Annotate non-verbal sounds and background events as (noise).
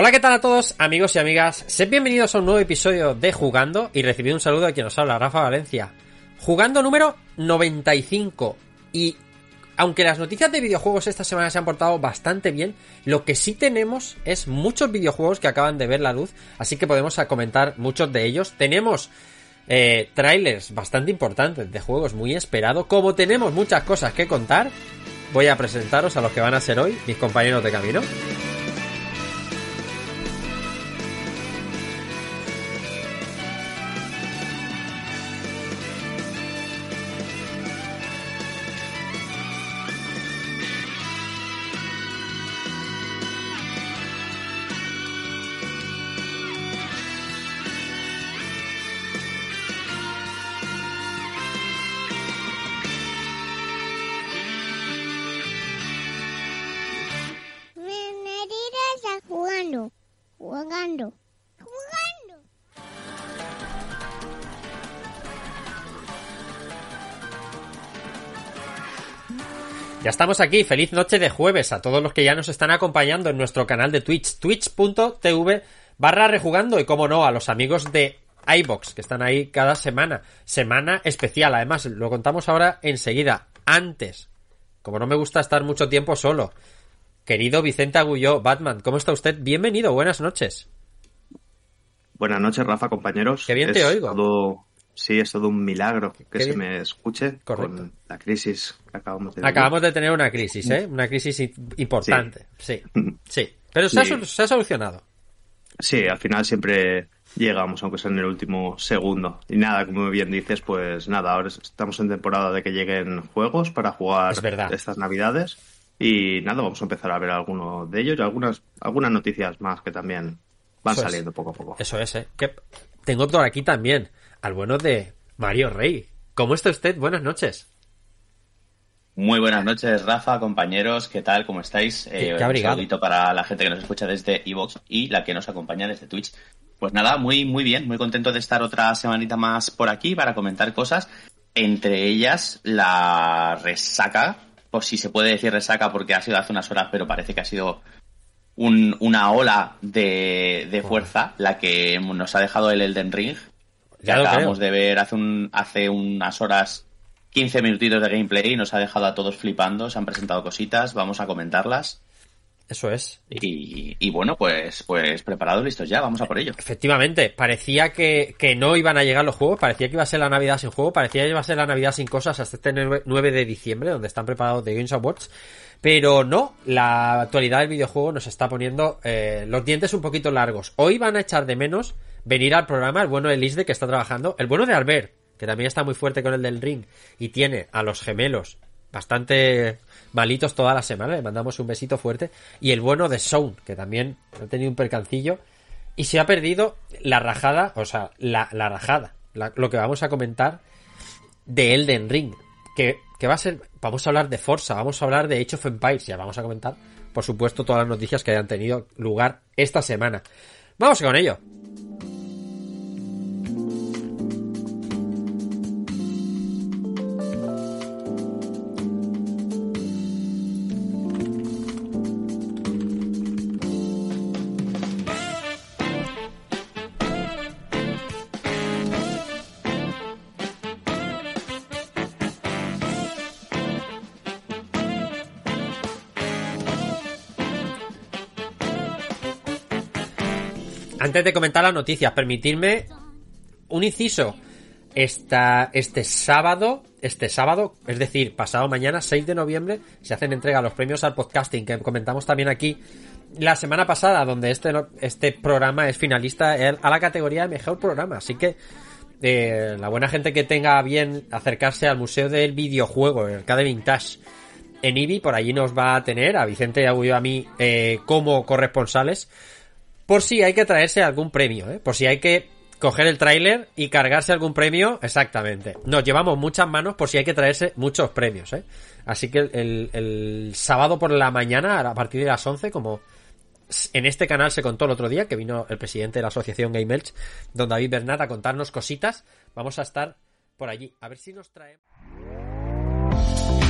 Hola, ¿qué tal a todos, amigos y amigas? Sed bienvenidos a un nuevo episodio de Jugando y recibid un saludo de quien nos habla, Rafa Valencia. Jugando número 95. Y aunque las noticias de videojuegos esta semana se han portado bastante bien, lo que sí tenemos es muchos videojuegos que acaban de ver la luz, así que podemos comentar muchos de ellos. Tenemos eh, trailers bastante importantes de juegos muy esperados. Como tenemos muchas cosas que contar, voy a presentaros a los que van a ser hoy mis compañeros de camino. Ya estamos aquí, feliz noche de jueves a todos los que ya nos están acompañando en nuestro canal de Twitch, twitch.tv barra rejugando y como no, a los amigos de iBox que están ahí cada semana, semana especial, además lo contamos ahora enseguida, antes, como no me gusta estar mucho tiempo solo, querido Vicente Agulló, Batman, ¿cómo está usted? Bienvenido, buenas noches. Buenas noches, Rafa, compañeros. Qué bien te oigo. todo- sí, es todo un milagro que se me escuche Correcto. con la crisis que acabamos de Acabamos de tener una crisis, ¿eh? Una crisis importante, sí, (laughs) sí, pero se ha, se solucionado. Sí, al final siempre llegamos, aunque sea en el último segundo. Y nada, como bien dices, pues nada, ahora estamos en temporada de que lleguen juegos para jugar Es verdad. estas navidades. Y nada, vamos a empezar a ver algunos de ellos y algunas, algunas noticias más que también van Eso es. saliendo poco a poco. Eso es, ¿eh? Que tengo por aquí también al bueno de Mario Rey. ¿Cómo está usted? Buenas noches. Muy buenas noches, Rafa, compañeros, ¿qué tal? ¿Cómo estáis? Qué- Eh. Un saludito para la gente que nos escucha desde Evox y la que nos acompaña desde Twitch. Pues nada, muy, muy bien, muy contento de estar otra semanita más por aquí para comentar cosas, entre ellas la resaca, por si se puede decir resaca porque ha sido hace unas horas, pero parece que ha sido un- una ola de, de fuerza la que nos ha dejado el Elden Ring, Ya lo acabamos creo. de ver hace, un, hace unas horas 15 minutitos de gameplay y nos ha dejado a todos flipando, se han presentado cositas, vamos a comentarlas. Eso es. Y, y bueno, pues, pues preparados, listos ya, vamos a por ello. Efectivamente, parecía que, que no iban a llegar los juegos, parecía que iba a ser la Navidad sin juego, parecía que iba a ser la Navidad sin cosas hasta este 9 9 de diciembre, donde están preparados The Games Awards. Pero no, la actualidad del videojuego nos está poniendo eh, los dientes un poquito largos. Hoy van a echar de menos venir al programa el bueno de Lisde que está trabajando, el bueno de Albert, que también está muy fuerte con el del ring y tiene a los gemelos bastante malitos toda la semana, le mandamos un besito fuerte, y el bueno de Sound, que también ha tenido un percancillo Y se ha perdido la rajada, o sea, la, la rajada, lo que vamos a comentar de Elden Ring. Que, que va a ser, vamos a hablar de Forza, vamos a hablar de Age of Empires, ya vamos a comentar, por supuesto, todas las noticias que hayan tenido lugar esta semana. Vamos con ello. Antes de comentar las noticias, permitirme un inciso. Esta, este sábado, este sábado, es decir, pasado mañana, 6 de noviembre, se hacen entrega los premios al podcasting que comentamos también aquí la semana pasada, donde este, este programa es finalista a la categoría de mejor programa. Así que eh, la buena gente que tenga bien acercarse al Museo del Videojuego, el Arcade Vintage, en IBI, por allí nos va a tener a Vicente y a mí eh, como corresponsales por si hay que traerse algún premio, ¿eh? Por si hay que coger el tráiler y cargarse algún premio, exactamente. Nos llevamos muchas manos por si hay que traerse muchos premios, ¿eh? Así que el, sábado por la mañana, a partir de las 11, como en este canal se contó el otro día, que vino el presidente de la asociación Game Elch, don David Bernat, a contarnos cositas, vamos a estar por allí. A ver si nos trae...